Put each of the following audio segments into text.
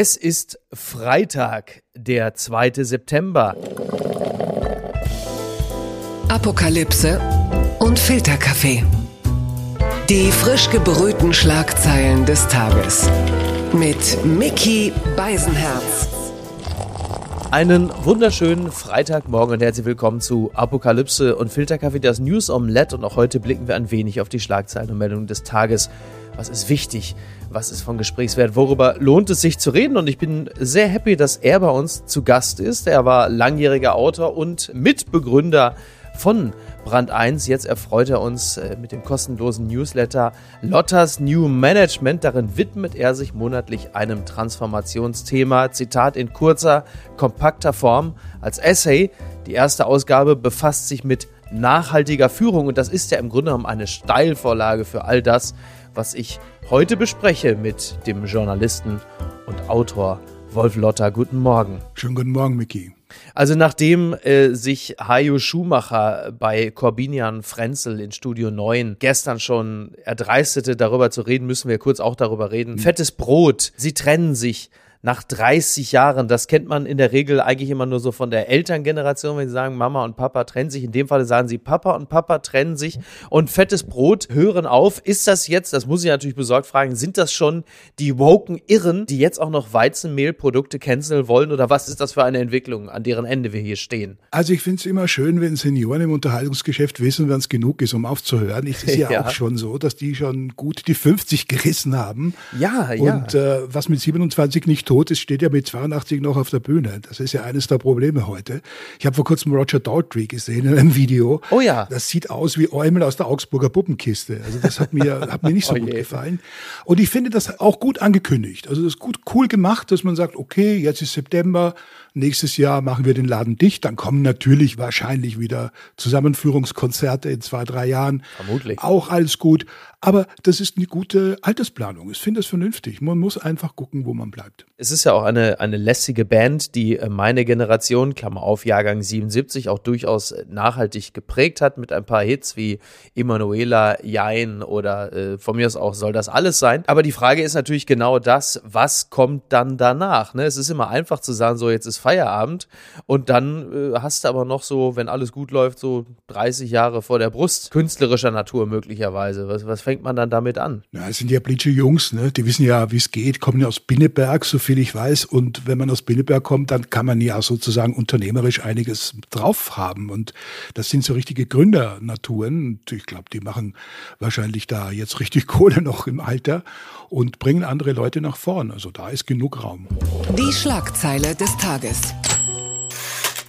Es ist Freitag, der 2. September. Apokalypse und Filterkaffee. Die frisch gebrühten Schlagzeilen des Tages. Mit Mickey Beisenherz. Einen wunderschönen Freitagmorgen und herzlich willkommen zu Apokalypse und Filterkaffee, das News Omelette. Und auch heute blicken wir ein wenig auf die Schlagzeilen und Meldungen des Tages. Was ist wichtig? Was ist von Gesprächswert? Worüber lohnt es sich zu reden? Und ich bin sehr happy, dass er bei uns zu Gast ist. Er war langjähriger Autor und Mitbegründer von Brand 1. Jetzt erfreut er uns äh, mit dem kostenlosen Newsletter Lottas New Management. Darin widmet er sich monatlich einem Transformationsthema. Zitat in kurzer, kompakter Form als Essay. Die erste Ausgabe befasst sich mit nachhaltiger Führung und das ist ja im Grunde genommen eine Steilvorlage für all das, was ich heute bespreche mit dem Journalisten und Autor Wolf Lotter. Guten Morgen. Schönen guten Morgen, Micky. Also nachdem äh, sich Hajo Schumacher bei Corbinian Frenzel in Studio 9 gestern schon erdreistete, darüber zu reden, müssen wir kurz auch darüber reden. Mhm. Fettes Brot, sie trennen sich nach 30 Jahren. Das kennt man in der Regel eigentlich immer nur so von der Elterngeneration, wenn sie sagen, Mama und Papa trennen sich. In dem Fall sagen sie, Papa und Papa trennen sich und fettes Brot hören auf. Ist das jetzt, das muss ich natürlich besorgt fragen, sind das schon die woken Irren, die jetzt auch noch Weizenmehlprodukte canceln wollen oder was ist das für eine Entwicklung, an deren Ende wir hier stehen? Also ich finde es immer schön, wenn Senioren im Unterhaltungsgeschäft wissen, wann es genug ist, um aufzuhören. Es ist ja, ja, auch schon so, dass die schon gut die 50 gerissen haben. Ja, ja. Und äh, was mit 27 nicht tot ist, steht ja mit 82 noch auf der Bühne. Das ist ja eines der Probleme heute. Ich habe vor kurzem Roger Daltrey gesehen in einem Video. Oh ja. Das sieht aus wie Eumel aus der Augsburger Puppenkiste. Also das hat mir, hat mir nicht so oh gut gefallen. Und ich finde das auch gut angekündigt. Also das ist gut, cool gemacht, dass man sagt, okay, jetzt ist September, nächstes Jahr machen wir den Laden dicht. Dann kommen natürlich wahrscheinlich wieder Zusammenführungskonzerte in zwei, drei Jahren. Vermutlich. Auch alles gut. Aber das ist eine gute Altersplanung. Ich finde das vernünftig. Man muss einfach gucken, wo man bleibt. Es ist ja auch eine, eine lässige Band, die äh, meine Generation, Klammer auf, Jahrgang 77, auch durchaus äh, nachhaltig geprägt hat mit ein paar Hits wie Emanuela, Jein oder äh, von mir aus auch soll das alles sein. Aber die Frage ist natürlich genau das, was kommt dann danach? Ne? Es ist immer einfach zu sagen, so jetzt ist Feierabend und dann äh, hast du aber noch so, wenn alles gut läuft, so 30 Jahre vor der Brust, künstlerischer Natur möglicherweise. Was, was fängt man dann damit an? Ja, es sind ja blitsche Jungs, ne? die wissen ja, wie es geht, kommen ja aus Binneberg, so viel ich weiß. Und wenn man aus Binneberg kommt, dann kann man ja sozusagen unternehmerisch einiges drauf haben. Und das sind so richtige Gründernaturen. Und ich glaube, die machen wahrscheinlich da jetzt richtig Kohle noch im Alter und bringen andere Leute nach vorn. Also da ist genug Raum. Die Schlagzeile des Tages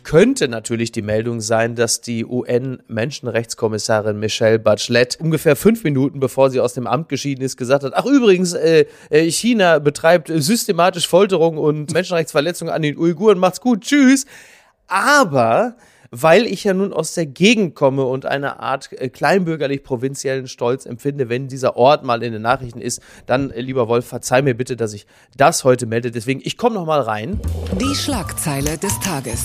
könnte natürlich die Meldung sein, dass die UN-Menschenrechtskommissarin Michelle Bachelet ungefähr fünf Minuten bevor sie aus dem Amt geschieden ist, gesagt hat, ach übrigens, äh, äh China betreibt systematisch Folterung und Menschenrechtsverletzungen an den Uiguren, macht's gut, tschüss. Aber weil ich ja nun aus der Gegend komme und eine Art äh, kleinbürgerlich-provinziellen Stolz empfinde, wenn dieser Ort mal in den Nachrichten ist, dann, äh, lieber Wolf, verzeih mir bitte, dass ich das heute melde. Deswegen, ich komme noch mal rein. Die Schlagzeile des Tages.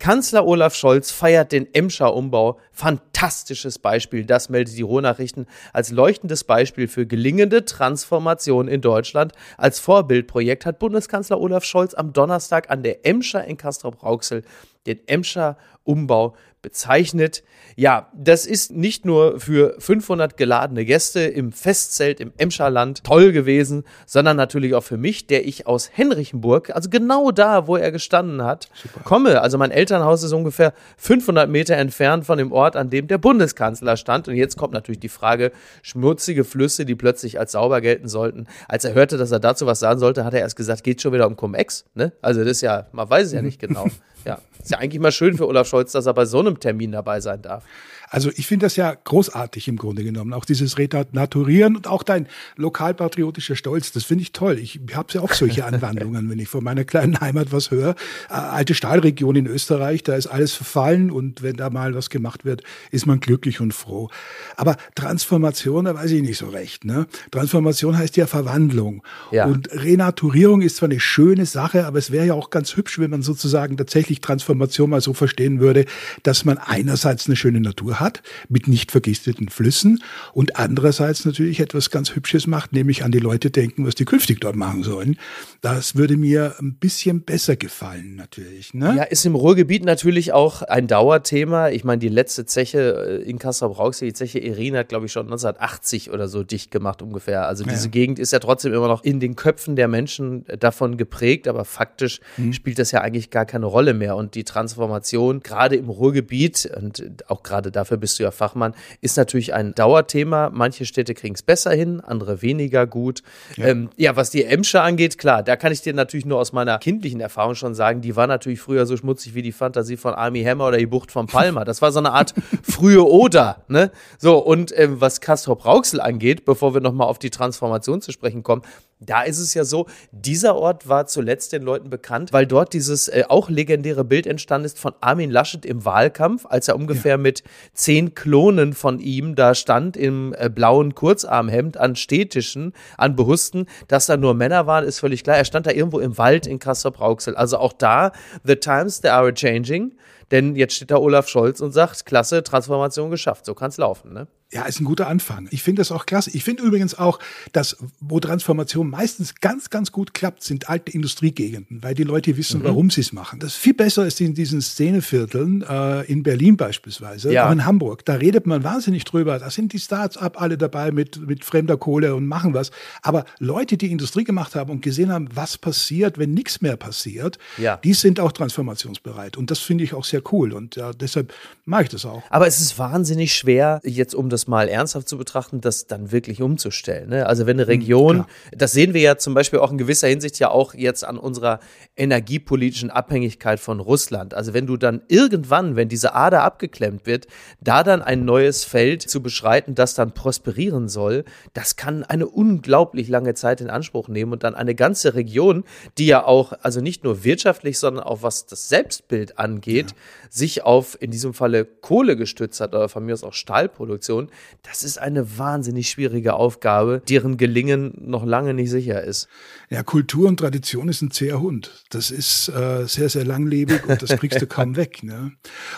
Kanzler Olaf Scholz feiert den Emscher-Umbau. Fantastisches Beispiel. Das meldet die Ruhrnachrichten als leuchtendes Beispiel für gelingende Transformation in Deutschland. Als Vorbildprojekt hat Bundeskanzler Olaf Scholz am Donnerstag an der Emscher in Castrop-Rauxel den Emscher-Umbau bezeichnet. Ja, das ist nicht nur für 500 geladene Gäste im Festzelt im Emscherland toll gewesen, sondern natürlich auch für mich, der ich aus Henrichenburg, also genau da, wo er gestanden hat, Super. komme. Also mein Elternhaus ist ungefähr 500 Meter entfernt von dem Ort, an dem der Bundeskanzler stand. Und jetzt kommt natürlich die Frage, schmutzige Flüsse, die plötzlich als sauber gelten sollten. Als er hörte, dass er dazu was sagen sollte, hat er erst gesagt, geht schon wieder um Cum-Ex. Ne? Also das ist ja, man weiß es ja nicht genau. Ja, ist ja eigentlich mal schön für Olaf Scholz, dass er bei so einem Termin dabei sein darf. Also ich finde das ja großartig im Grunde genommen. Auch dieses Renaturieren und auch dein lokalpatriotischer Stolz, das finde ich toll. Ich habe ja auch solche Anwandlungen, wenn ich von meiner kleinen Heimat was höre. Äh, alte Stahlregion in Österreich, da ist alles verfallen und wenn da mal was gemacht wird, ist man glücklich und froh. Aber Transformation, da weiß ich nicht so recht. Ne? Transformation heißt ja Verwandlung. Ja. Und Renaturierung ist zwar eine schöne Sache, aber es wäre ja auch ganz hübsch, wenn man sozusagen tatsächlich Transformation mal so verstehen würde, dass man einerseits eine schöne Natur hat, mit nicht vergisteten Flüssen und andererseits natürlich etwas ganz Hübsches macht, nämlich an die Leute denken, was die künftig dort machen sollen. Das würde mir ein bisschen besser gefallen, natürlich. Ne? Ja, ist im Ruhrgebiet natürlich auch ein Dauerthema. Ich meine, die letzte Zeche äh, in Kassel-Brauxel, die Zeche Irin hat, glaube ich, schon 1980 oder so dicht gemacht ungefähr. Also diese ja. Gegend ist ja trotzdem immer noch in den Köpfen der Menschen davon geprägt, aber faktisch mhm. spielt das ja eigentlich gar keine Rolle mehr. Und die Transformation, gerade im Ruhrgebiet, und auch gerade dafür bist du ja Fachmann, ist natürlich ein Dauerthema. Manche Städte kriegen es besser hin, andere weniger gut. Ja. Ähm, ja, was die Emscher angeht, klar, da kann ich dir natürlich nur aus meiner kindlichen Erfahrung schon sagen, die war natürlich früher so schmutzig wie die Fantasie von Army Hammer oder die Bucht von Palma. Das war so eine Art frühe Oder, ne? So, und ähm, was Castrop Rauxel angeht, bevor wir nochmal auf die Transformation zu sprechen kommen, da ist es ja so, dieser Ort war zuletzt den Leuten bekannt, weil dort dieses äh, auch legendäre Bild entstanden ist von Armin Laschet im Wahlkampf, als er ungefähr ja. mit zehn Klonen von ihm da stand im äh, blauen Kurzarmhemd an Städtischen, an Behusten. Dass da nur Männer waren, ist völlig klar. Er stand da irgendwo im Wald in Kassel-Brauxel. Also auch da, the times, they are changing. Denn jetzt steht da Olaf Scholz und sagt, klasse, Transformation geschafft. So kann es laufen, ne? Ja, ist ein guter Anfang. Ich finde das auch klasse. Ich finde übrigens auch, dass wo Transformation meistens ganz, ganz gut klappt, sind alte Industriegegenden, weil die Leute wissen, mhm. warum sie es machen. Das ist viel besser als in diesen Szenevierteln, äh, in Berlin beispielsweise, ja. auch in Hamburg. Da redet man wahnsinnig drüber. Da sind die Start-up alle dabei mit, mit fremder Kohle und machen was. Aber Leute, die Industrie gemacht haben und gesehen haben, was passiert, wenn nichts mehr passiert, ja. die sind auch transformationsbereit. Und das finde ich auch sehr cool. Und ja, deshalb mache ich das auch. Aber es ist wahnsinnig schwer, jetzt um das das mal ernsthaft zu betrachten, das dann wirklich umzustellen. Ne? Also wenn eine hm, Region, mhm, das sehen wir ja zum Beispiel auch in gewisser Hinsicht ja auch jetzt an unserer energiepolitischen Abhängigkeit von Russland. Also wenn du dann irgendwann, wenn diese Ader abgeklemmt wird, da dann ein neues Feld zu beschreiten, das dann prosperieren soll, das kann eine unglaublich lange Zeit in Anspruch nehmen und dann eine ganze Region, die ja auch, also nicht nur wirtschaftlich, sondern auch was das Selbstbild angeht, ja. Sich auf in diesem Falle Kohle gestützt hat oder von mir aus auch Stahlproduktion, das ist eine wahnsinnig schwierige Aufgabe, deren Gelingen noch lange nicht sicher ist. Ja, Kultur und Tradition ist ein zäher Hund. Das ist äh, sehr, sehr langlebig und das kriegst du kaum weg. Ne?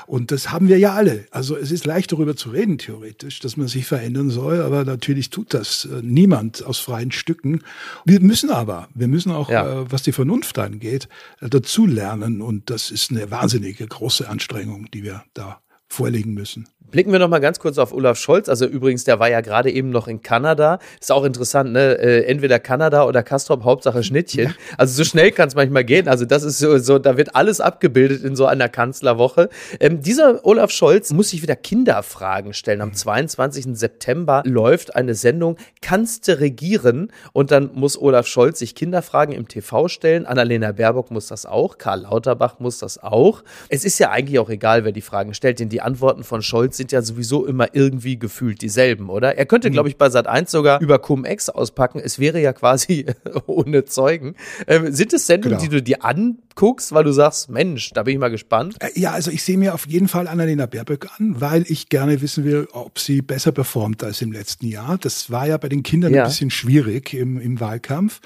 Und das haben wir ja alle. Also es ist leicht darüber zu reden, theoretisch, dass man sich verändern soll, aber natürlich tut das äh, niemand aus freien Stücken. Wir müssen aber, wir müssen auch, ja. äh, was die Vernunft angeht, äh, dazu lernen. Und das ist eine wahnsinnige große Anstrengung, die wir da vorlegen müssen. Blicken wir noch mal ganz kurz auf Olaf Scholz. Also übrigens, der war ja gerade eben noch in Kanada. Ist auch interessant, ne? Äh, entweder Kanada oder Kastrop, Hauptsache Schnittchen. Ja. Also so schnell kann es manchmal gehen. Also das ist so, so, da wird alles abgebildet in so einer Kanzlerwoche. Ähm, dieser Olaf Scholz muss sich wieder Kinderfragen stellen. Am 22. September läuft eine Sendung Kannst du regieren? Und dann muss Olaf Scholz sich Kinderfragen im TV stellen. Annalena Baerbock muss das auch. Karl Lauterbach muss das auch. Es ist ja eigentlich auch egal, wer die Fragen stellt, denn die Antworten von Scholz sind ja sowieso immer irgendwie gefühlt dieselben, oder? Er könnte, mhm. glaube ich, bei Sat 1 sogar über Cum-Ex auspacken. Es wäre ja quasi ohne Zeugen. Ähm, sind es Sendungen, genau. die du dir anguckst, weil du sagst, Mensch, da bin ich mal gespannt? Äh, ja, also ich sehe mir auf jeden Fall Annalena Baerbock an, weil ich gerne wissen will, ob sie besser performt als im letzten Jahr. Das war ja bei den Kindern ja. ein bisschen schwierig im, im Wahlkampf.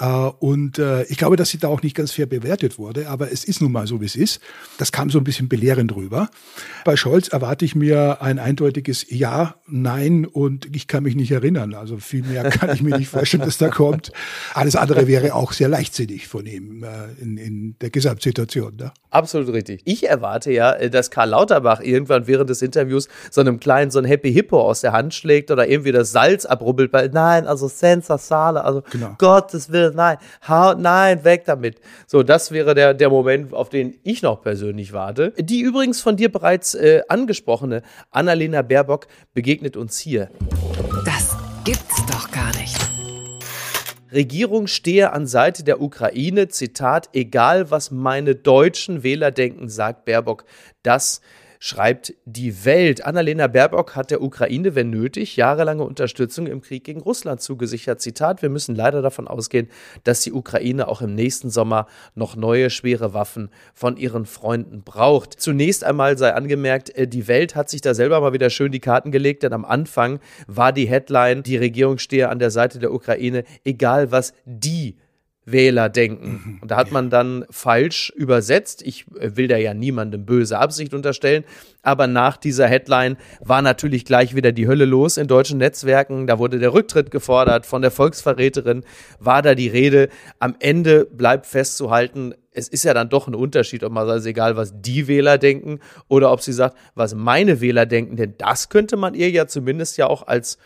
Äh, und äh, ich glaube, dass sie da auch nicht ganz fair bewertet wurde, aber es ist nun mal so, wie es ist. Das kam so ein bisschen belehrend rüber. Bei Scholz erwarte ich mir ein eindeutiges Ja, Nein und ich kann mich nicht erinnern. Also viel mehr kann ich mir nicht vorstellen, dass da kommt. Alles andere wäre auch sehr leichtsinnig von ihm äh, in, in der Gesamtsituation. Ne? Absolut richtig. Ich erwarte ja, dass Karl Lauterbach irgendwann während des Interviews so einem kleinen so ein Happy Hippo aus der Hand schlägt oder irgendwie das Salz abrubbelt. Weil, nein, also Senza Sale, also genau. Gottes Willen nein, hau, nein, weg damit. So, das wäre der, der Moment, auf den ich noch persönlich warte. Die übrigens von dir bereits äh, angesprochene Annalena Baerbock begegnet uns hier. Das gibt's doch gar nicht. Regierung stehe an Seite der Ukraine, Zitat, egal was meine deutschen Wähler denken, sagt Baerbock. Das schreibt die Welt. Annalena Baerbock hat der Ukraine, wenn nötig, jahrelange Unterstützung im Krieg gegen Russland zugesichert. Zitat, wir müssen leider davon ausgehen, dass die Ukraine auch im nächsten Sommer noch neue schwere Waffen von ihren Freunden braucht. Zunächst einmal sei angemerkt, äh, die Welt hat sich da selber mal wieder schön die Karten gelegt, denn am Anfang war die Headline, die Regierung stehe an der Seite der Ukraine, egal was die Wählerdenken. Mhm. Und da hat man dann falsch übersetzt. Ich äh, will da ja niemandem böse Absicht unterstellen, aber nach dieser Headline war natürlich gleich wieder die Hölle los in deutschen Netzwerken. Da wurde der Rücktritt gefordert von der Volksverräterin, war da die Rede. Am Ende bleibt festzuhalten, es ist ja dann doch ein Unterschied, ob man sagt, egal, was die Wähler denken oder ob sie sagt, was meine Wähler denken, denn das könnte man ihr ja zumindest ja auch als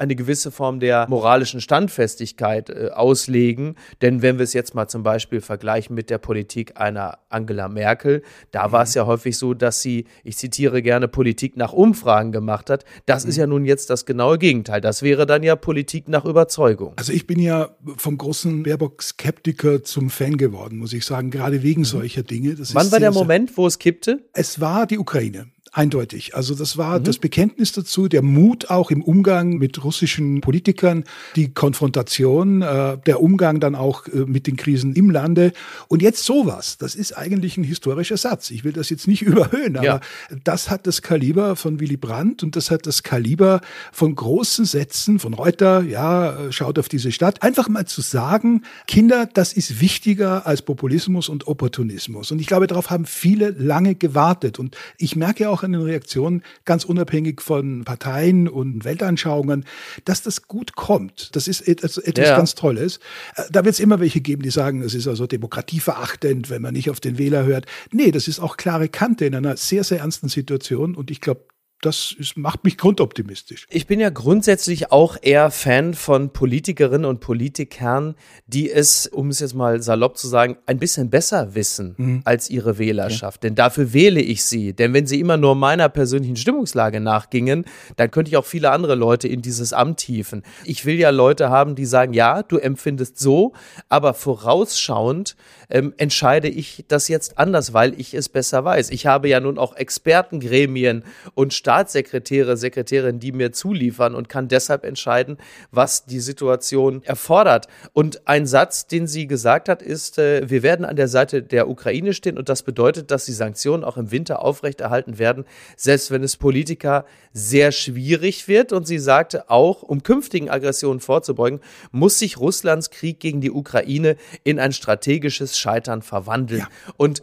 eine gewisse Form der moralischen Standfestigkeit äh, auslegen. Denn wenn wir es jetzt mal zum Beispiel vergleichen mit der Politik einer Angela Merkel, da mhm. war es ja häufig so, dass sie, ich zitiere gerne, Politik nach Umfragen gemacht hat. Das mhm. ist ja nun jetzt das genaue Gegenteil. Das wäre dann ja Politik nach Überzeugung. Also ich bin ja vom großen Baerbock-Skeptiker zum Fan geworden, muss ich sagen, gerade wegen mhm. solcher Dinge. Das Wann war der Moment, wo es kippte? Es war die Ukraine. Eindeutig. Also das war mhm. das Bekenntnis dazu, der Mut auch im Umgang mit russischen Politikern, die Konfrontation, äh, der Umgang dann auch äh, mit den Krisen im Lande. Und jetzt sowas, das ist eigentlich ein historischer Satz. Ich will das jetzt nicht überhöhen, aber ja. das hat das Kaliber von Willy Brandt und das hat das Kaliber von großen Sätzen von Reuter, ja, äh, schaut auf diese Stadt. Einfach mal zu sagen, Kinder, das ist wichtiger als Populismus und Opportunismus. Und ich glaube, darauf haben viele lange gewartet. Und ich merke auch, auch in den Reaktionen, ganz unabhängig von Parteien und Weltanschauungen, dass das gut kommt. Das ist etwas, etwas ja. ganz Tolles. Äh, da wird es immer welche geben, die sagen, das ist also demokratieverachtend, wenn man nicht auf den Wähler hört. Nee, das ist auch klare Kante in einer sehr, sehr ernsten Situation. Und ich glaube, das ist, macht mich grundoptimistisch. Ich bin ja grundsätzlich auch eher Fan von Politikerinnen und Politikern, die es, um es jetzt mal salopp zu sagen, ein bisschen besser wissen mhm. als ihre Wählerschaft. Okay. Denn dafür wähle ich sie. Denn wenn sie immer nur meiner persönlichen Stimmungslage nachgingen, dann könnte ich auch viele andere Leute in dieses Amt hieven. Ich will ja Leute haben, die sagen, ja, du empfindest so, aber vorausschauend ähm, entscheide ich das jetzt anders, weil ich es besser weiß. Ich habe ja nun auch Expertengremien und Staatssekretäre, Sekretärinnen, die mir zuliefern und kann deshalb entscheiden, was die Situation erfordert. Und ein Satz, den sie gesagt hat, ist, äh, wir werden an der Seite der Ukraine stehen und das bedeutet, dass die Sanktionen auch im Winter aufrechterhalten werden, selbst wenn es Politiker sehr schwierig wird. Und sie sagte auch, um künftigen Aggressionen vorzubeugen, muss sich Russlands Krieg gegen die Ukraine in ein strategisches Scheitern verwandeln. Ja. Und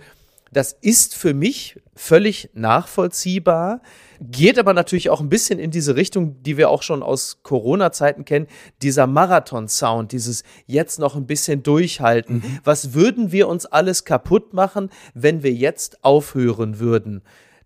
das ist für mich völlig nachvollziehbar, geht aber natürlich auch ein bisschen in diese Richtung, die wir auch schon aus Corona-Zeiten kennen, dieser Marathon-Sound, dieses jetzt noch ein bisschen durchhalten. Mhm. Was würden wir uns alles kaputt machen, wenn wir jetzt aufhören würden?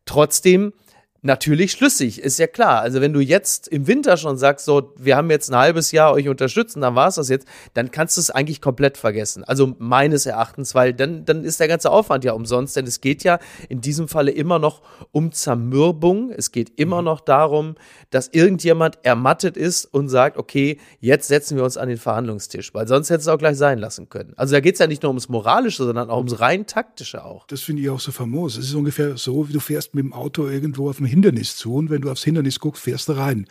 Trotzdem natürlich schlüssig, ist ja klar. Also wenn du jetzt im Winter schon sagst, so, wir haben jetzt ein halbes Jahr euch unterstützt und dann war es das jetzt, dann kannst du es eigentlich komplett vergessen. Also meines Erachtens, weil dann, dann ist der ganze Aufwand ja umsonst, denn es geht ja in diesem Falle immer noch um Zermürbung. Es geht immer mhm. noch darum, dass irgendjemand ermattet ist und sagt, okay, jetzt setzen wir uns an den Verhandlungstisch, weil sonst hätte es auch gleich sein lassen können. Also da geht es ja nicht nur ums Moralische, sondern auch ums rein Taktische auch. Das finde ich auch so famos. Es ist ungefähr so, wie du fährst mit dem Auto irgendwo auf dem Hindernis zu und wenn du aufs Hindernis guckst, fährst du rein.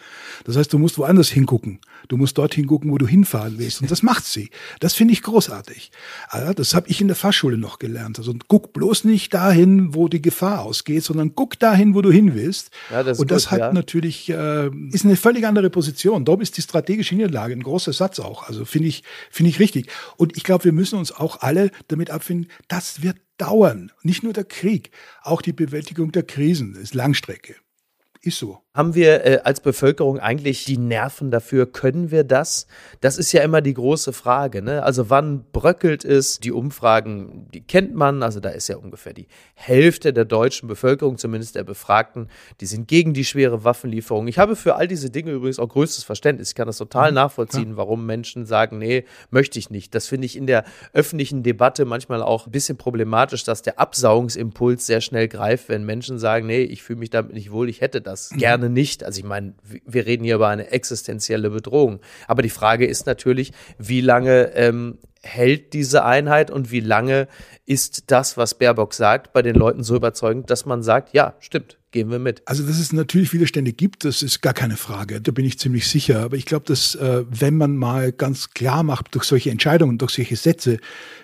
Das heißt, du musst woanders hingucken. Du musst dorthin gucken, wo du hinfahren willst. Und das macht sie. Das finde ich großartig. Also, das habe ich in der Fahrschule noch gelernt. Also guck bloß nicht dahin, wo die Gefahr ausgeht, sondern guck dahin, wo du hin willst. Ja, das und das gut, hat ja. natürlich, äh, ist eine völlig andere Position. Darum ist die strategische Niederlage ein großer Satz auch. Also finde ich, finde ich richtig. Und ich glaube, wir müssen uns auch alle damit abfinden, das wird dauern. Nicht nur der Krieg, auch die Bewältigung der Krisen ist Langstrecke. Ist so. Haben wir äh, als Bevölkerung eigentlich die Nerven dafür? Können wir das? Das ist ja immer die große Frage. Ne? Also wann bröckelt es? Die Umfragen, die kennt man. Also da ist ja ungefähr die Hälfte der deutschen Bevölkerung, zumindest der Befragten, die sind gegen die schwere Waffenlieferung. Ich habe für all diese Dinge übrigens auch größtes Verständnis. Ich kann das total mhm, nachvollziehen, warum Menschen sagen, nee, möchte ich nicht. Das finde ich in der öffentlichen Debatte manchmal auch ein bisschen problematisch, dass der Absaugungsimpuls sehr schnell greift, wenn Menschen sagen, nee, ich fühle mich damit nicht wohl, ich hätte das mhm. gerne gerne nicht. Also ich meine, wir reden hier über eine existenzielle Bedrohung. Aber die Frage ist natürlich, wie lange ähm, hält diese Einheit und wie lange ist das, was Baerbock sagt, bei den Leuten so überzeugend, dass man sagt, ja, stimmt, gehen wir mit. Also, dass es natürlich Widerstände gibt, das ist gar keine Frage. Da bin ich ziemlich sicher. Aber ich glaube, dass äh, wenn man mal ganz klar macht durch solche Entscheidungen, durch solche Sätze,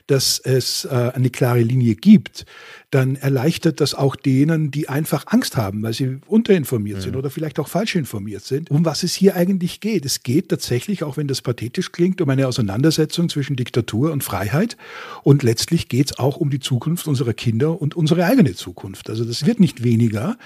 dass es äh, eine klare Linie gibt, dann erleichtert das auch denen, die einfach Angst haben, weil sie unterinformiert mhm. sind oder vielleicht auch falsch informiert sind, um was es hier eigentlich geht. Es geht tatsächlich, auch wenn das pathetisch klingt, um eine Auseinandersetzung zwischen Diktatur und Freiheit. Und letztlich geht es auch um die Zukunft unserer Kinder und unsere eigene Zukunft. Also das wird nicht weniger.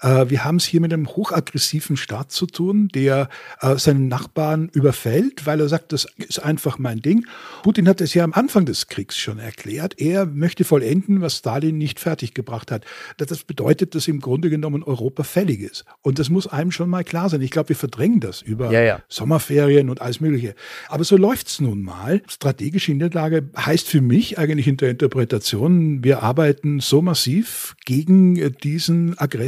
Äh, wir haben es hier mit einem hochaggressiven Staat zu tun, der äh, seinen Nachbarn überfällt, weil er sagt, das ist einfach mein Ding. Putin hat es ja am Anfang des Kriegs schon erklärt. Er möchte vollenden, was Stalin nicht fertiggebracht hat. Das bedeutet, dass im Grunde genommen Europa fällig ist. Und das muss einem schon mal klar sein. Ich glaube, wir verdrängen das über ja, ja. Sommerferien und alles Mögliche. Aber so läuft es nun mal. Strategische Niederlage heißt für mich eigentlich in der Interpretation, wir arbeiten so massiv gegen diesen Aggressor,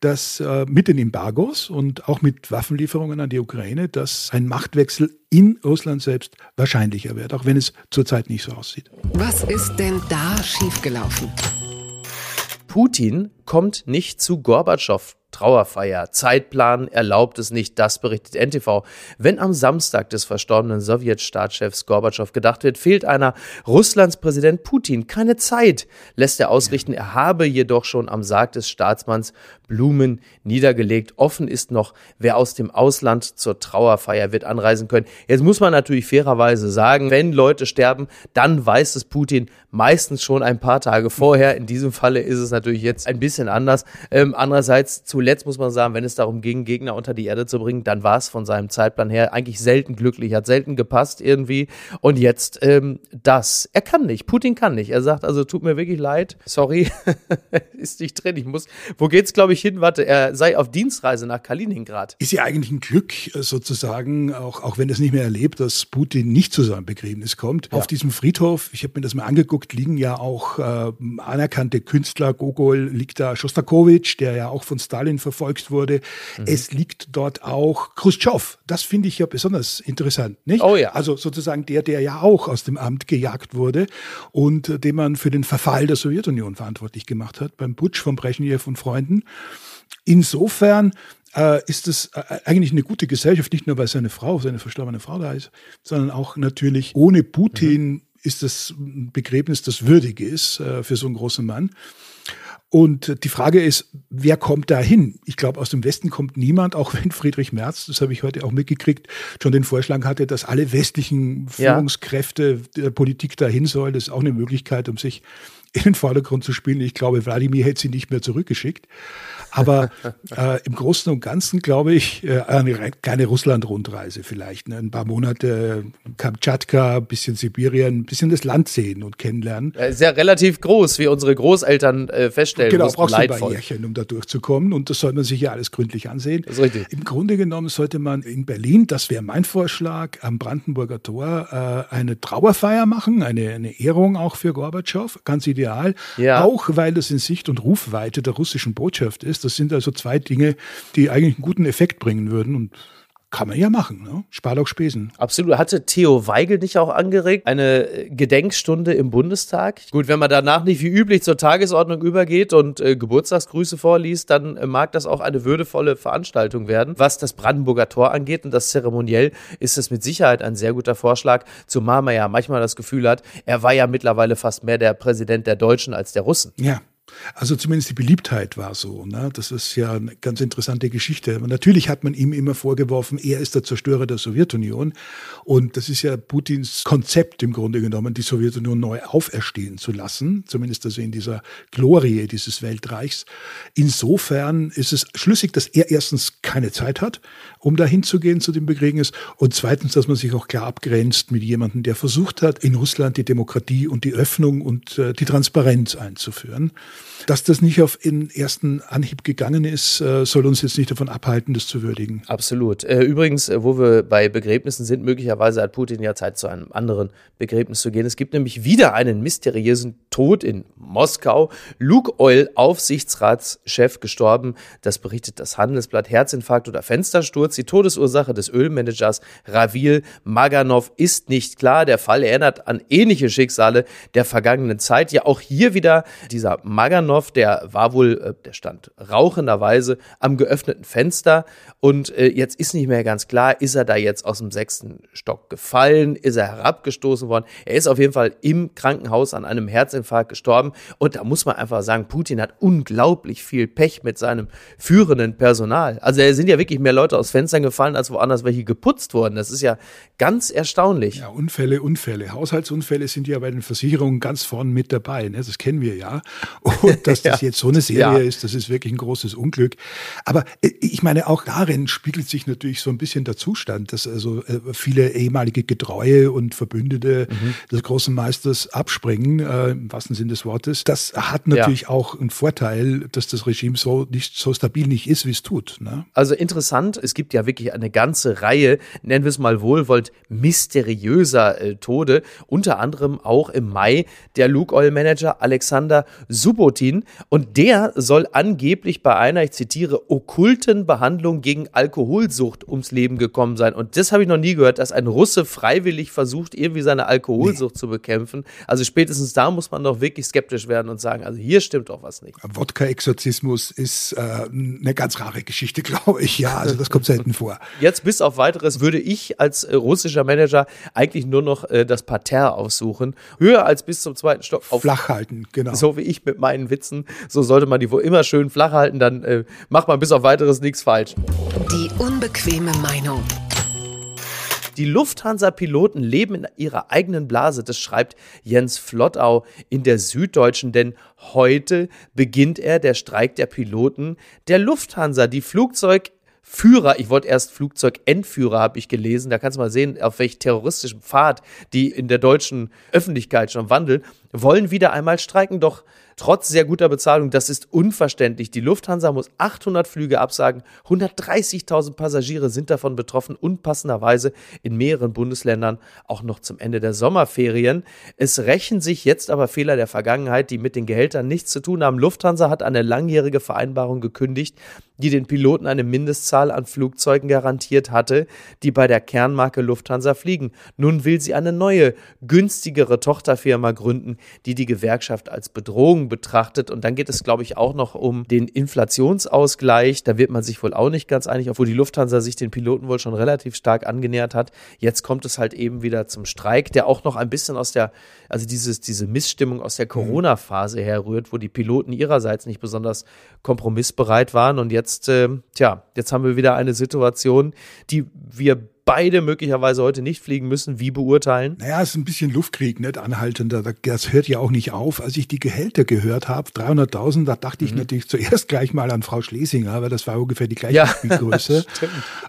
dass äh, mit den Embargos und auch mit Waffenlieferungen an die Ukraine, dass ein Machtwechsel in Russland selbst wahrscheinlicher wird, auch wenn es zurzeit nicht so aussieht. Was ist denn da schiefgelaufen? Putin kommt nicht zu Gorbatschow Trauerfeier. Zeitplan erlaubt es nicht, das berichtet NTV. Wenn am Samstag des verstorbenen Sowjetstaatschefs Gorbatschow gedacht wird, fehlt einer Russlands Präsident Putin keine Zeit, lässt er ausrichten. Er habe jedoch schon am Sarg des Staatsmanns Blumen niedergelegt. Offen ist noch, wer aus dem Ausland zur Trauerfeier wird anreisen können. Jetzt muss man natürlich fairerweise sagen, wenn Leute sterben, dann weiß es Putin meistens schon ein paar Tage vorher. In diesem Falle ist es natürlich jetzt ein bisschen anders. Ähm, andererseits zu zuletzt muss man sagen, wenn es darum ging, Gegner unter die Erde zu bringen, dann war es von seinem Zeitplan her eigentlich selten glücklich, hat selten gepasst irgendwie. Und jetzt ähm, das. Er kann nicht. Putin kann nicht. Er sagt also, tut mir wirklich leid. Sorry, ist nicht drin. Ich muss. Wo geht's, glaube ich, hin? Warte, er sei auf Dienstreise nach Kaliningrad. Ist ja eigentlich ein Glück äh, sozusagen, auch, auch wenn es nicht mehr erlebt, dass Putin nicht zu seinem Begräbnis kommt. Ja. Auf diesem Friedhof, ich habe mir das mal angeguckt, liegen ja auch äh, anerkannte Künstler. Gogol liegt da, Schostakowitsch, der ja auch von Stalin Stalin verfolgt wurde. Mhm. Es liegt dort auch Khrushchev. Das finde ich ja besonders interessant, nicht? Oh ja. Also sozusagen der, der ja auch aus dem Amt gejagt wurde und äh, den man für den Verfall der Sowjetunion verantwortlich gemacht hat, beim Putsch von Brezhnev und Freunden. Insofern äh, ist es äh, eigentlich eine gute Gesellschaft, nicht nur weil seine Frau, seine verstorbene Frau da ist, sondern auch natürlich ohne Putin mhm. ist das ein Begräbnis, das würdig ist äh, für so einen großen Mann. Und die Frage ist, wer kommt da hin? Ich glaube, aus dem Westen kommt niemand, auch wenn Friedrich Merz, das habe ich heute auch mitgekriegt, schon den Vorschlag hatte, dass alle westlichen Führungskräfte der Politik dahin sollen. Das ist auch eine Möglichkeit, um sich in den Vordergrund zu spielen. Ich glaube, Wladimir hätte sie nicht mehr zurückgeschickt. Aber äh, im Großen und Ganzen glaube ich, äh, eine kleine Russland-Rundreise vielleicht. Ne? Ein paar Monate Kamtschatka, ein bisschen Sibirien, ein bisschen das Land sehen und kennenlernen. Ist ja relativ groß, wie unsere Großeltern äh, feststellen. Genau, brauchst du ein Jährchen, um da durchzukommen. Und das soll man sich ja alles gründlich ansehen. Das ist richtig. Im Grunde genommen sollte man in Berlin, das wäre mein Vorschlag, am Brandenburger Tor äh, eine Trauerfeier machen, eine, eine Ehrung auch für Gorbatschow. Ganz ideal. Ja. Auch weil das in Sicht und Rufweite der russischen Botschaft ist. Das sind also zwei Dinge, die eigentlich einen guten Effekt bringen würden. Und kann man ja machen, ne? Spart auch Spesen. Absolut. Hatte Theo Weigel nicht auch angeregt? Eine Gedenkstunde im Bundestag? Gut, wenn man danach nicht wie üblich zur Tagesordnung übergeht und äh, Geburtstagsgrüße vorliest, dann äh, mag das auch eine würdevolle Veranstaltung werden. Was das Brandenburger Tor angeht und das Zeremoniell, ist es mit Sicherheit ein sehr guter Vorschlag, zumal man ja manchmal das Gefühl hat, er war ja mittlerweile fast mehr der Präsident der Deutschen als der Russen. Ja, also zumindest die Beliebtheit war so. Ne? Das ist ja eine ganz interessante Geschichte. Natürlich hat man ihm immer vorgeworfen, er ist der Zerstörer der Sowjetunion. Und das ist ja Putins Konzept im Grunde genommen, die Sowjetunion neu auferstehen zu lassen. Zumindest also in dieser Glorie dieses Weltreichs. Insofern ist es schlüssig, dass er erstens keine Zeit hat, um dahin zu gehen zu dem Begräbnis. Und zweitens, dass man sich auch klar abgrenzt mit jemandem, der versucht hat, in Russland die Demokratie und die Öffnung und äh, die Transparenz einzuführen. Dass das nicht auf den ersten Anhieb gegangen ist, äh, soll uns jetzt nicht davon abhalten, das zu würdigen. Absolut. Äh, übrigens, äh, wo wir bei Begräbnissen sind, möglicherweise hat Putin ja Zeit, zu einem anderen Begräbnis zu gehen. Es gibt nämlich wieder einen mysteriösen Tod in Moskau. Luke Oil, Aufsichtsratschef, gestorben. Das berichtet das Handelsblatt. Herzinfarkt oder Fenstersturz. Die Todesursache des Ölmanagers Ravil Maganov ist nicht klar. Der Fall erinnert an ähnliche Schicksale der vergangenen Zeit. Ja, auch hier wieder dieser Maganov Draganov, der war wohl, äh, der stand rauchenderweise am geöffneten Fenster und äh, jetzt ist nicht mehr ganz klar, ist er da jetzt aus dem sechsten Stock gefallen, ist er herabgestoßen worden. Er ist auf jeden Fall im Krankenhaus an einem Herzinfarkt gestorben und da muss man einfach sagen, Putin hat unglaublich viel Pech mit seinem führenden Personal. Also da sind ja wirklich mehr Leute aus Fenstern gefallen, als woanders welche geputzt wurden. Das ist ja ganz erstaunlich. Ja, Unfälle, Unfälle. Haushaltsunfälle sind ja bei den Versicherungen ganz vorn mit dabei. Ne? Das kennen wir ja. Und dass das ja. jetzt so eine Serie ja. ist, das ist wirklich ein großes Unglück. Aber äh, ich meine, auch darin spiegelt sich natürlich so ein bisschen der Zustand, dass also äh, viele ehemalige Getreue und Verbündete mhm. des großen Meisters abspringen, äh, im wahrsten Sinne des Wortes. Das hat natürlich ja. auch einen Vorteil, dass das Regime so nicht so stabil nicht ist, wie es tut. Ne? Also interessant, es gibt ja wirklich eine ganze Reihe, nennen wir es mal wohlwollt, mysteriöser äh, Tode. Unter anderem auch im Mai der Luke Oil Manager Alexander Subotin. Und der soll angeblich bei einer, ich zitiere, okkulten Behandlung gegen Alkoholsucht ums Leben gekommen sein. Und das habe ich noch nie gehört, dass ein Russe freiwillig versucht, irgendwie seine Alkoholsucht nee. zu bekämpfen. Also spätestens da muss man doch wirklich skeptisch werden und sagen, also hier stimmt doch was nicht. Wodka-Exorzismus ist äh, eine ganz rare Geschichte, glaube ich. Ja, also das kommt selten vor. Jetzt bis auf weiteres würde ich als äh, russischer Manager eigentlich nur noch äh, das Parterre aussuchen. Höher als bis zum zweiten Stock. Auf, flach halten, genau. So wie ich mit meinen Witzen. So sollte man die wohl immer schön flach halten, dann äh, macht man bis auf weiteres nichts falsch. Die unbequeme Meinung. Die Lufthansa-Piloten leben in ihrer eigenen Blase, das schreibt Jens Flottau in der Süddeutschen, denn heute beginnt er, der Streik der Piloten der Lufthansa. Die Flugzeug Führer, ich wollte erst Flugzeugentführer, habe ich gelesen. Da kannst du mal sehen, auf welch terroristischem Pfad die in der deutschen Öffentlichkeit schon wandeln, wollen wieder einmal streiken. Doch trotz sehr guter Bezahlung. Das ist unverständlich. Die Lufthansa muss 800 Flüge absagen. 130.000 Passagiere sind davon betroffen, unpassenderweise in mehreren Bundesländern auch noch zum Ende der Sommerferien. Es rächen sich jetzt aber Fehler der Vergangenheit, die mit den Gehältern nichts zu tun haben. Lufthansa hat eine langjährige Vereinbarung gekündigt, die den Piloten eine Mindestzahl an Flugzeugen garantiert hatte, die bei der Kernmarke Lufthansa fliegen. Nun will sie eine neue, günstigere Tochterfirma gründen, die die Gewerkschaft als Bedrohung betrachtet. Und dann geht es, glaube ich, auch noch um den Inflationsausgleich. Da wird man sich wohl auch nicht ganz einig, obwohl die Lufthansa sich den Piloten wohl schon relativ stark angenähert hat. Jetzt kommt es halt eben wieder zum Streik, der auch noch ein bisschen aus der, also dieses, diese Missstimmung aus der mhm. Corona-Phase herrührt, wo die Piloten ihrerseits nicht besonders kompromissbereit waren. Und jetzt, äh, tja, jetzt haben wir wieder eine Situation, die wir beide möglicherweise heute nicht fliegen müssen. Wie beurteilen? Naja, es ist ein bisschen Luftkrieg, nicht anhaltender. Das hört ja auch nicht auf. Als ich die Gehälter gehört habe, 300.000, da dachte ich mhm. natürlich zuerst gleich mal an Frau Schlesinger, weil das war ungefähr die gleiche ja. Spielgröße.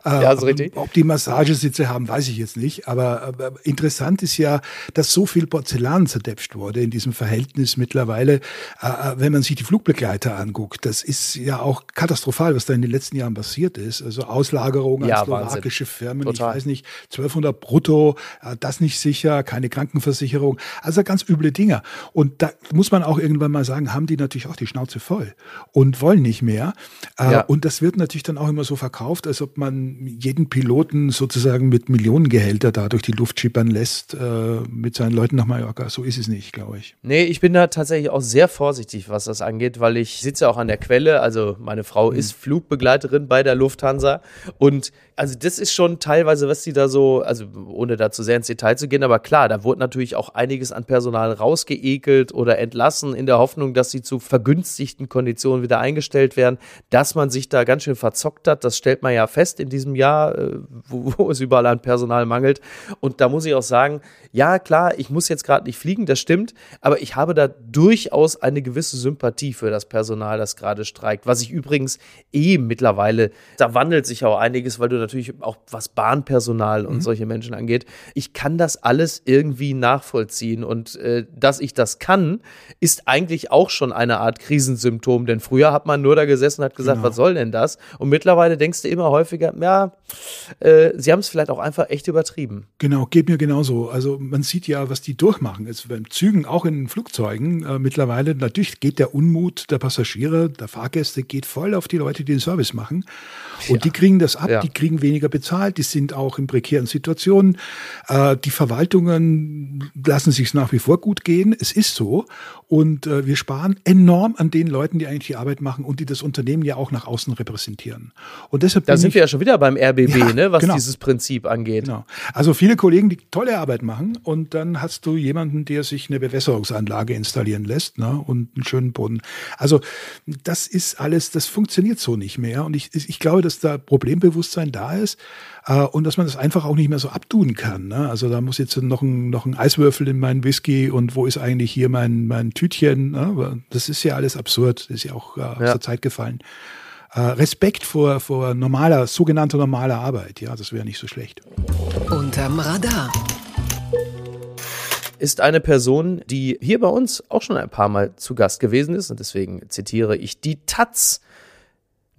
Äh, ja, ist richtig. Ob die Massagesitze haben, weiß ich jetzt nicht. Aber, aber interessant ist ja, dass so viel Porzellan zerdäpft wurde in diesem Verhältnis mittlerweile. Äh, äh, wenn man sich die Flugbegleiter anguckt, das ist ja auch katastrophal, was da in den letzten Jahren passiert ist. Also Auslagerung an ja, slowakische Wahnsinn. Firmen. Total weiß nicht, 1200 brutto, äh, das nicht sicher, keine Krankenversicherung. Also ganz üble Dinger. Und da muss man auch irgendwann mal sagen, haben die natürlich auch die Schnauze voll und wollen nicht mehr. Äh, ja. Und das wird natürlich dann auch immer so verkauft, als ob man jeden Piloten sozusagen mit Millionengehälter da durch die Luft schippern lässt, äh, mit seinen Leuten nach Mallorca. So ist es nicht, glaube ich. Nee, ich bin da tatsächlich auch sehr vorsichtig, was das angeht, weil ich sitze auch an der Quelle. Also meine Frau mhm. ist Flugbegleiterin bei der Lufthansa und also das ist schon teilweise, was sie da so, also ohne da zu sehr ins Detail zu gehen, aber klar, da wurde natürlich auch einiges an Personal rausgeekelt oder entlassen in der Hoffnung, dass sie zu vergünstigten Konditionen wieder eingestellt werden. Dass man sich da ganz schön verzockt hat, das stellt man ja fest in diesem Jahr, äh, wo, wo es überall an Personal mangelt. Und da muss ich auch sagen, ja klar, ich muss jetzt gerade nicht fliegen, das stimmt, aber ich habe da durchaus eine gewisse Sympathie für das Personal, das gerade streikt. Was ich übrigens eh mittlerweile, da wandelt sich auch einiges, weil du natürlich auch was Bahnpersonal und mhm. solche Menschen angeht. Ich kann das alles irgendwie nachvollziehen und äh, dass ich das kann, ist eigentlich auch schon eine Art Krisensymptom, denn früher hat man nur da gesessen und hat gesagt, genau. was soll denn das? Und mittlerweile denkst du immer häufiger, ja, äh, sie haben es vielleicht auch einfach echt übertrieben. Genau, geht mir genauso. Also man sieht ja, was die durchmachen. Jetzt beim Zügen, auch in Flugzeugen äh, mittlerweile, natürlich geht der Unmut der Passagiere, der Fahrgäste geht voll auf die Leute, die den Service machen. Und ja. die kriegen das ab, ja. die kriegen weniger bezahlt, die sind auch in prekären Situationen. Äh, die Verwaltungen lassen sich nach wie vor gut gehen. Es ist so. Und äh, wir sparen enorm an den Leuten, die eigentlich die Arbeit machen und die das Unternehmen ja auch nach außen repräsentieren. Und deshalb da sind wir ja schon wieder beim RBB, ja, ne, was genau. dieses Prinzip angeht. Genau. Also viele Kollegen, die tolle Arbeit machen und dann hast du jemanden, der sich eine Bewässerungsanlage installieren lässt ne, und einen schönen Boden. Also das ist alles, das funktioniert so nicht mehr. Und ich, ich glaube, dass da Problembewusstsein da ist äh, und dass man das einfach auch nicht mehr so abtun kann. Ne? Also da muss jetzt noch ein, noch ein Eiswürfel in meinen Whisky und wo ist eigentlich hier mein, mein Tütchen? Ne? Das ist ja alles absurd, das ist ja auch äh, ja. aus der Zeit gefallen. Äh, Respekt vor, vor normaler, sogenannter normaler Arbeit, ja, das wäre nicht so schlecht. Unterm Radar ist eine Person, die hier bei uns auch schon ein paar Mal zu Gast gewesen ist und deswegen zitiere ich die Taz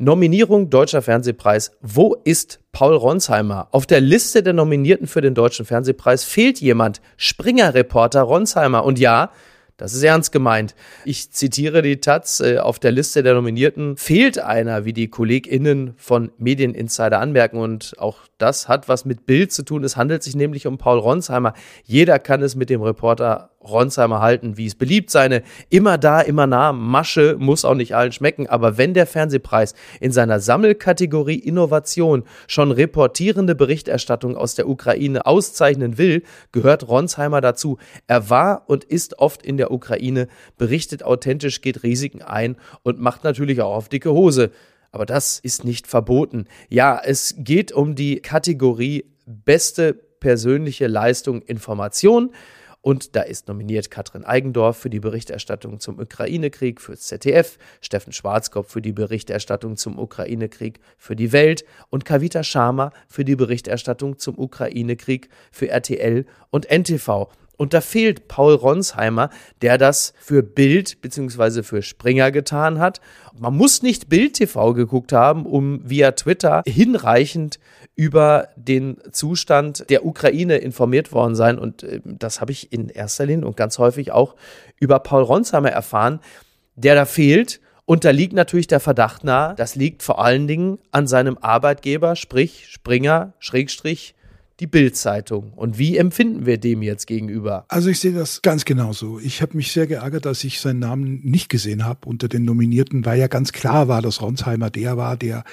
Nominierung Deutscher Fernsehpreis. Wo ist Paul Ronsheimer? Auf der Liste der Nominierten für den Deutschen Fernsehpreis fehlt jemand. Springer-Reporter Ronsheimer. Und ja, das ist ernst gemeint. Ich zitiere die Taz. Äh, auf der Liste der Nominierten fehlt einer, wie die KollegInnen von Medieninsider anmerken. Und auch das hat was mit Bild zu tun. Es handelt sich nämlich um Paul Ronsheimer. Jeder kann es mit dem Reporter Ronsheimer halten, wie es beliebt. Seine immer da, immer nah Masche muss auch nicht allen schmecken. Aber wenn der Fernsehpreis in seiner Sammelkategorie Innovation schon reportierende Berichterstattung aus der Ukraine auszeichnen will, gehört Ronsheimer dazu. Er war und ist oft in der Ukraine, berichtet authentisch, geht Risiken ein und macht natürlich auch auf dicke Hose. Aber das ist nicht verboten. Ja, es geht um die Kategorie beste persönliche Leistung Information. Und da ist nominiert Katrin Eigendorf für die Berichterstattung zum Ukraine-Krieg für ZDF, Steffen Schwarzkopf für die Berichterstattung zum Ukraine-Krieg für die Welt und Kavita Sharma für die Berichterstattung zum Ukraine-Krieg für RTL und NTV. Und da fehlt Paul Ronsheimer, der das für Bild bzw. für Springer getan hat. Man muss nicht Bild TV geguckt haben, um via Twitter hinreichend über den Zustand der Ukraine informiert worden sein. Und äh, das habe ich in erster Linie und ganz häufig auch über Paul Ronsheimer erfahren, der da fehlt. Und da liegt natürlich der Verdacht nahe, das liegt vor allen Dingen an seinem Arbeitgeber, sprich Springer, Schrägstrich, die Bild-Zeitung. Und wie empfinden wir dem jetzt gegenüber? Also ich sehe das ganz genauso. Ich habe mich sehr geärgert, dass ich seinen Namen nicht gesehen habe unter den Nominierten, weil ja ganz klar war, dass Ronsheimer der war, der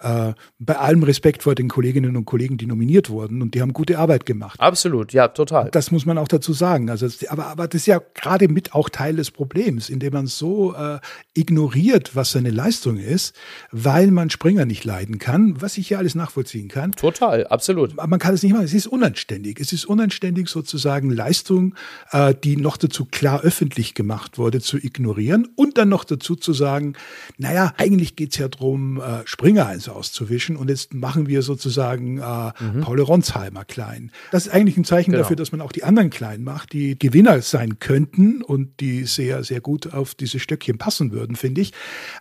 äh, bei allem Respekt vor den Kolleginnen und Kollegen, die nominiert wurden und die haben gute Arbeit gemacht. Absolut, ja, total. Das muss man auch dazu sagen. Also, aber, aber das ist ja gerade mit auch Teil des Problems, indem man so äh, ignoriert, was seine Leistung ist, weil man Springer nicht leiden kann, was ich ja alles nachvollziehen kann. Total, absolut. Aber man kann es nicht machen. Es ist unanständig. Es ist unanständig, sozusagen Leistung, äh, die noch dazu klar öffentlich gemacht wurde, zu ignorieren und dann noch dazu zu sagen, naja, eigentlich geht es ja darum, äh, Springer einzusetzen auszuwischen. Und jetzt machen wir sozusagen äh, mhm. Paul Ronsheimer klein. Das ist eigentlich ein Zeichen genau. dafür, dass man auch die anderen klein macht, die Gewinner sein könnten und die sehr, sehr gut auf diese Stöckchen passen würden, finde ich.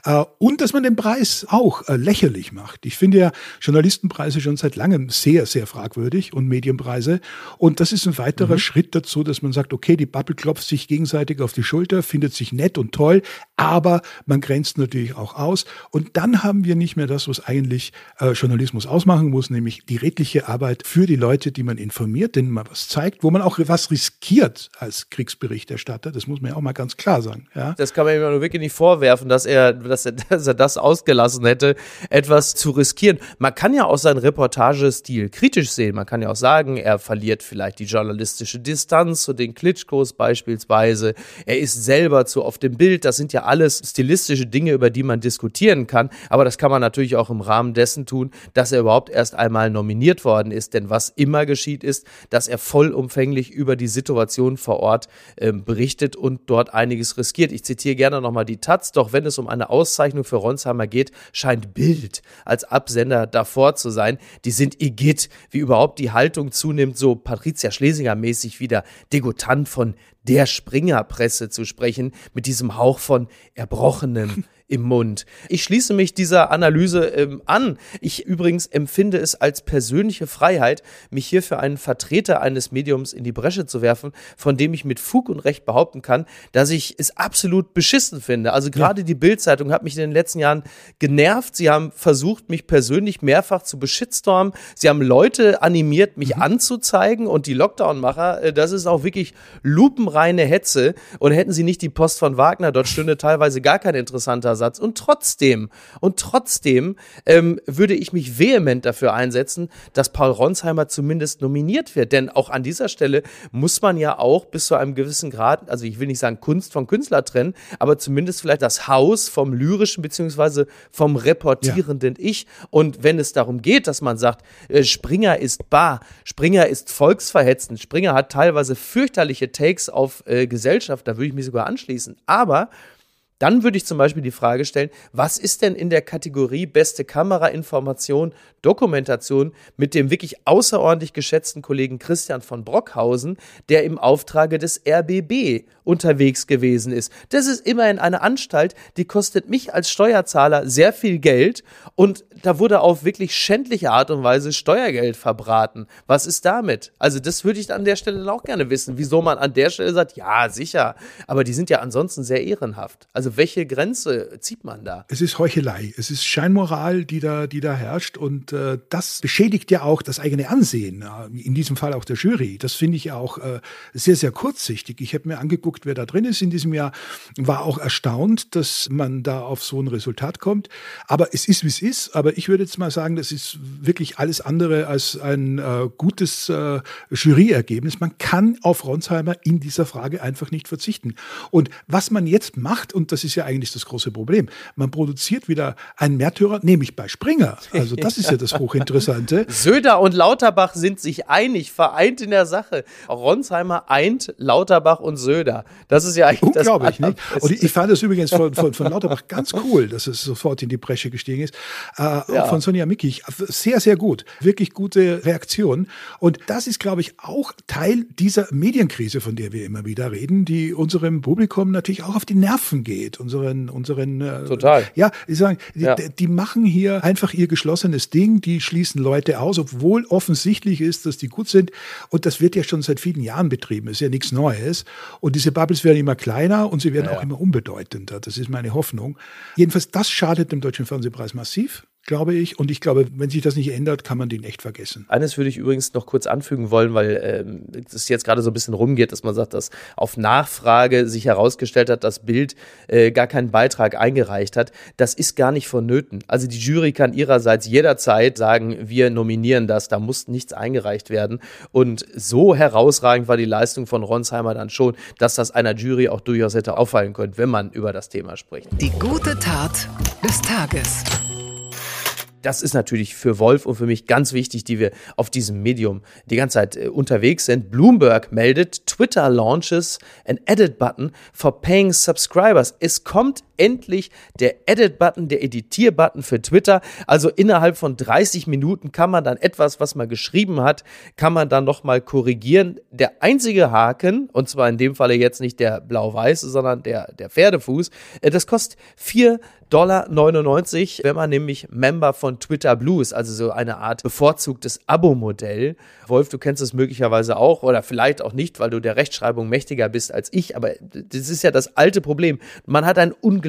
Äh, und dass man den Preis auch äh, lächerlich macht. Ich finde ja Journalistenpreise schon seit langem sehr, sehr fragwürdig und Medienpreise. Und das ist ein weiterer mhm. Schritt dazu, dass man sagt, okay, die Bubble klopft sich gegenseitig auf die Schulter, findet sich nett und toll, aber man grenzt natürlich auch aus. Und dann haben wir nicht mehr das, was eigentlich äh, Journalismus ausmachen muss, nämlich die redliche Arbeit für die Leute, die man informiert, denen man was zeigt, wo man auch was riskiert als Kriegsberichterstatter. Das muss man ja auch mal ganz klar sagen. Ja? Das kann man ihm nur wirklich nicht vorwerfen, dass er, dass er, dass er das ausgelassen hätte, etwas zu riskieren. Man kann ja auch seinen Reportagestil kritisch sehen. Man kann ja auch sagen, er verliert vielleicht die journalistische Distanz zu den Klitschkos beispielsweise. Er ist selber zu oft im Bild. Das sind ja alles stilistische Dinge, über die man diskutieren kann. Aber das kann man natürlich auch im Rahmen dessen tun, dass er überhaupt erst einmal nominiert worden ist. Denn was immer geschieht, ist, dass er vollumfänglich über die Situation vor Ort äh, berichtet und dort einiges riskiert. Ich zitiere gerne nochmal die Taz, doch wenn es um eine Auszeichnung für Ronsheimer geht, scheint Bild als Absender davor zu sein. Die sind igitt, wie überhaupt die Haltung zunimmt, so Patricia Schlesinger mäßig wieder degutant von der Springerpresse zu sprechen, mit diesem Hauch von erbrochenem im Mund. Ich schließe mich dieser Analyse ähm, an. Ich übrigens empfinde es als persönliche Freiheit, mich hier für einen Vertreter eines Mediums in die Bresche zu werfen, von dem ich mit Fug und Recht behaupten kann, dass ich es absolut beschissen finde. Also gerade ja. die Bildzeitung hat mich in den letzten Jahren genervt. Sie haben versucht, mich persönlich mehrfach zu beschitstormen. Sie haben Leute animiert, mich mhm. anzuzeigen und die Lockdown-Macher, äh, das ist auch wirklich lupenreine Hetze. Und hätten sie nicht die Post von Wagner, dort stünde teilweise gar kein interessanter Satz. Und trotzdem, und trotzdem ähm, würde ich mich vehement dafür einsetzen, dass Paul Ronsheimer zumindest nominiert wird. Denn auch an dieser Stelle muss man ja auch bis zu einem gewissen Grad, also ich will nicht sagen Kunst von Künstler trennen, aber zumindest vielleicht das Haus vom lyrischen beziehungsweise vom reportierenden ja. Ich. Und wenn es darum geht, dass man sagt, äh, Springer ist bar, Springer ist volksverhetzend, Springer hat teilweise fürchterliche Takes auf äh, Gesellschaft, da würde ich mich sogar anschließen. Aber dann würde ich zum Beispiel die Frage stellen, was ist denn in der Kategorie beste Kamerainformation, Dokumentation mit dem wirklich außerordentlich geschätzten Kollegen Christian von Brockhausen, der im Auftrage des RBB unterwegs gewesen ist. Das ist immerhin eine Anstalt, die kostet mich als Steuerzahler sehr viel Geld und da wurde auf wirklich schändliche Art und Weise Steuergeld verbraten. Was ist damit? Also das würde ich an der Stelle auch gerne wissen, wieso man an der Stelle sagt, ja, sicher, aber die sind ja ansonsten sehr ehrenhaft. Also also welche Grenze zieht man da? Es ist Heuchelei, es ist Scheinmoral, die da, die da herrscht und äh, das beschädigt ja auch das eigene Ansehen, in diesem Fall auch der Jury. Das finde ich auch äh, sehr, sehr kurzsichtig. Ich habe mir angeguckt, wer da drin ist in diesem Jahr, war auch erstaunt, dass man da auf so ein Resultat kommt. Aber es ist, wie es ist. Aber ich würde jetzt mal sagen, das ist wirklich alles andere als ein äh, gutes äh, Juryergebnis. Man kann auf Ronsheimer in dieser Frage einfach nicht verzichten. Und was man jetzt macht, und das das ist ja eigentlich das große Problem. Man produziert wieder einen Märtyrer, nämlich bei Springer. Also das ist ja das Hochinteressante. Söder und Lauterbach sind sich einig, vereint in der Sache. Ronsheimer eint Lauterbach und Söder. Das ist ja eigentlich Unglaublich, das nicht? Und ich fand das übrigens von, von, von Lauterbach ganz cool, dass es sofort in die Bresche gestiegen ist. Äh, ja. Von Sonja Mickig. Sehr, sehr gut. Wirklich gute Reaktion. Und das ist, glaube ich, auch Teil dieser Medienkrise, von der wir immer wieder reden, die unserem Publikum natürlich auch auf die Nerven geht geht, unseren, unseren äh, Total. Ja, ich sagen, ja. Die, die, machen hier einfach ihr geschlossenes Ding, die schließen Leute aus, obwohl offensichtlich ist, dass die gut sind. Und das wird ja schon seit vielen Jahren betrieben, ist ja nichts Neues. Und diese Bubbles werden immer kleiner und sie werden ja, auch immer unbedeutender. Das ist meine Hoffnung. Jedenfalls, das schadet dem Deutschen Fernsehpreis massiv glaube ich. Und ich glaube, wenn sich das nicht ändert, kann man den echt vergessen. Eines würde ich übrigens noch kurz anfügen wollen, weil ähm, es jetzt gerade so ein bisschen rumgeht, dass man sagt, dass auf Nachfrage sich herausgestellt hat, dass Bild äh, gar keinen Beitrag eingereicht hat. Das ist gar nicht vonnöten. Also die Jury kann ihrerseits jederzeit sagen, wir nominieren das, da muss nichts eingereicht werden. Und so herausragend war die Leistung von Ronsheimer dann schon, dass das einer Jury auch durchaus hätte auffallen können, wenn man über das Thema spricht. Die gute Tat des Tages das ist natürlich für Wolf und für mich ganz wichtig, die wir auf diesem Medium die ganze Zeit äh, unterwegs sind. Bloomberg meldet, Twitter launches an Edit Button for paying subscribers. Es kommt endlich der Edit-Button, der Editier-Button für Twitter. Also innerhalb von 30 Minuten kann man dann etwas, was man geschrieben hat, kann man dann nochmal korrigieren. Der einzige Haken, und zwar in dem Falle jetzt nicht der blau-weiße, sondern der, der Pferdefuß, äh, das kostet 4 Dollar 99, wenn man nämlich Member von Twitter Blues, also so eine Art bevorzugtes Abo-Modell. Wolf, du kennst es möglicherweise auch oder vielleicht auch nicht, weil du der Rechtschreibung mächtiger bist als ich, aber das ist ja das alte Problem. Man hat einen unglaublich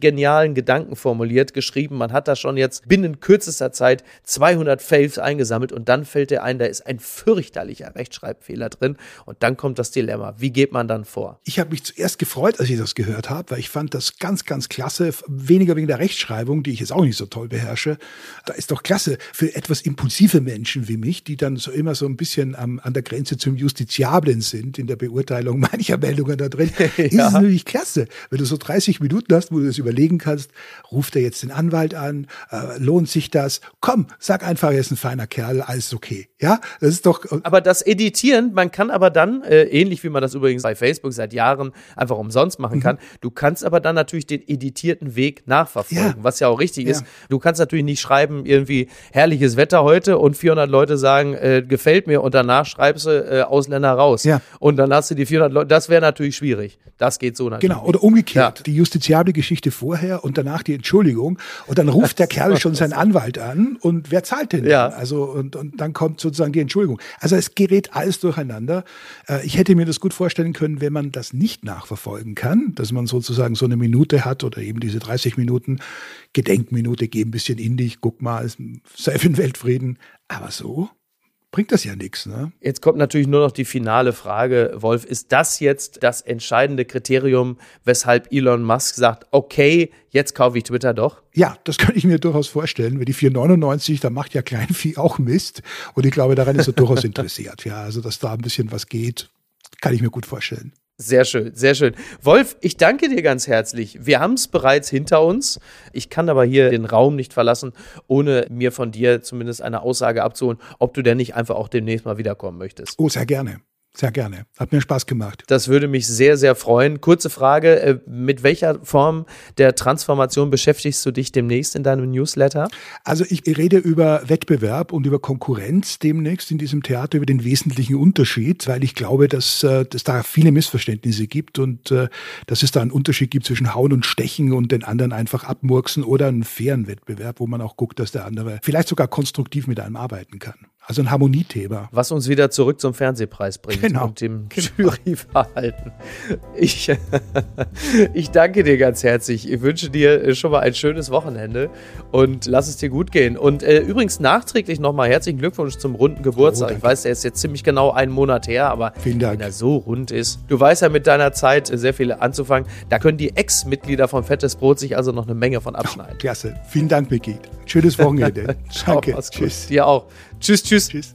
genialen Gedanken formuliert, geschrieben, man hat da schon jetzt binnen kürzester Zeit 200 Faves eingesammelt und dann fällt dir ein, da ist ein fürchterlicher Rechtschreibfehler drin und dann kommt das Dilemma. Wie geht man dann vor? Ich habe mich zuerst gefreut, als ich das gehört habe, weil ich fand das ganz, ganz klasse weniger wegen der Rechtschreibung, die ich jetzt auch nicht so toll beherrsche. Da ist doch klasse für etwas impulsive Menschen wie mich, die dann so immer so ein bisschen am, an der Grenze zum Justiziablen sind in der Beurteilung mancher Meldungen da drin. ja. Ist es natürlich klasse, wenn du so 30 Minuten hast, wo du das überlegen kannst, ruft er jetzt den Anwalt an, äh, lohnt sich das? Komm, sag einfach, er ist ein feiner Kerl, alles okay. Ja, das ist doch. Äh, aber das Editieren, man kann aber dann, äh, ähnlich wie man das übrigens bei Facebook seit Jahren einfach umsonst machen mhm. kann, du kannst aber dann natürlich den editierten Weg nachverfolgen, ja. was ja auch richtig ja. ist. Du kannst natürlich nicht schreiben, irgendwie herrliches Wetter heute und 400 Leute sagen, äh, gefällt mir und danach schreibst du äh, Ausländer raus. Ja. Und dann hast du die 400 Leute, das wäre natürlich schwierig. Das geht so natürlich. Genau, oder umgekehrt. Ja. Die Justiziablen die Geschichte vorher und danach die Entschuldigung. Und dann ruft der Kerl schon seinen Anwalt an und wer zahlt denn? Ja. Also und, und dann kommt sozusagen die Entschuldigung. Also es gerät alles durcheinander. Äh, ich hätte mir das gut vorstellen können, wenn man das nicht nachverfolgen kann, dass man sozusagen so eine Minute hat oder eben diese 30 Minuten Gedenkminute, geh ein bisschen in dich, guck mal, sei für den Weltfrieden. Aber so bringt das ja nichts. Ne? Jetzt kommt natürlich nur noch die finale Frage, Wolf, ist das jetzt das entscheidende Kriterium, weshalb Elon Musk sagt, okay, jetzt kaufe ich Twitter doch? Ja, das kann ich mir durchaus vorstellen. Weil die 499, da macht ja Kleinvieh auch Mist. Und ich glaube, daran ist er durchaus interessiert. Ja, also dass da ein bisschen was geht, kann ich mir gut vorstellen. Sehr schön, sehr schön. Wolf, ich danke dir ganz herzlich. Wir haben es bereits hinter uns. Ich kann aber hier den Raum nicht verlassen, ohne mir von dir zumindest eine Aussage abzuholen, ob du denn nicht einfach auch demnächst mal wiederkommen möchtest. Oh, sehr gerne. Sehr gerne. Hat mir Spaß gemacht. Das würde mich sehr, sehr freuen. Kurze Frage, äh, mit welcher Form der Transformation beschäftigst du dich demnächst in deinem Newsletter? Also ich rede über Wettbewerb und über Konkurrenz demnächst in diesem Theater, über den wesentlichen Unterschied, weil ich glaube, dass es äh, da viele Missverständnisse gibt und äh, dass es da einen Unterschied gibt zwischen Hauen und Stechen und den anderen einfach abmurksen oder einen fairen Wettbewerb, wo man auch guckt, dass der andere vielleicht sogar konstruktiv mit einem arbeiten kann. Also ein Harmoniethema. Was uns wieder zurück zum Fernsehpreis bringt genau. und dem genau. Juryverhalten. Ich, ich danke dir ganz herzlich. Ich wünsche dir schon mal ein schönes Wochenende und lass es dir gut gehen. Und äh, übrigens nachträglich nochmal herzlichen Glückwunsch zum runden Geburtstag. Oh, ich weiß, der ist jetzt ziemlich genau einen Monat her, aber wenn er so rund ist. Du weißt ja mit deiner Zeit sehr viel anzufangen. Da können die Ex-Mitglieder von Fettes Brot sich also noch eine Menge von abschneiden. Oh, klasse. Vielen Dank, Micky. Schönes Wochenende. Danke. Tschüss. Dir auch. Tschüss, tschüss. Tschüss.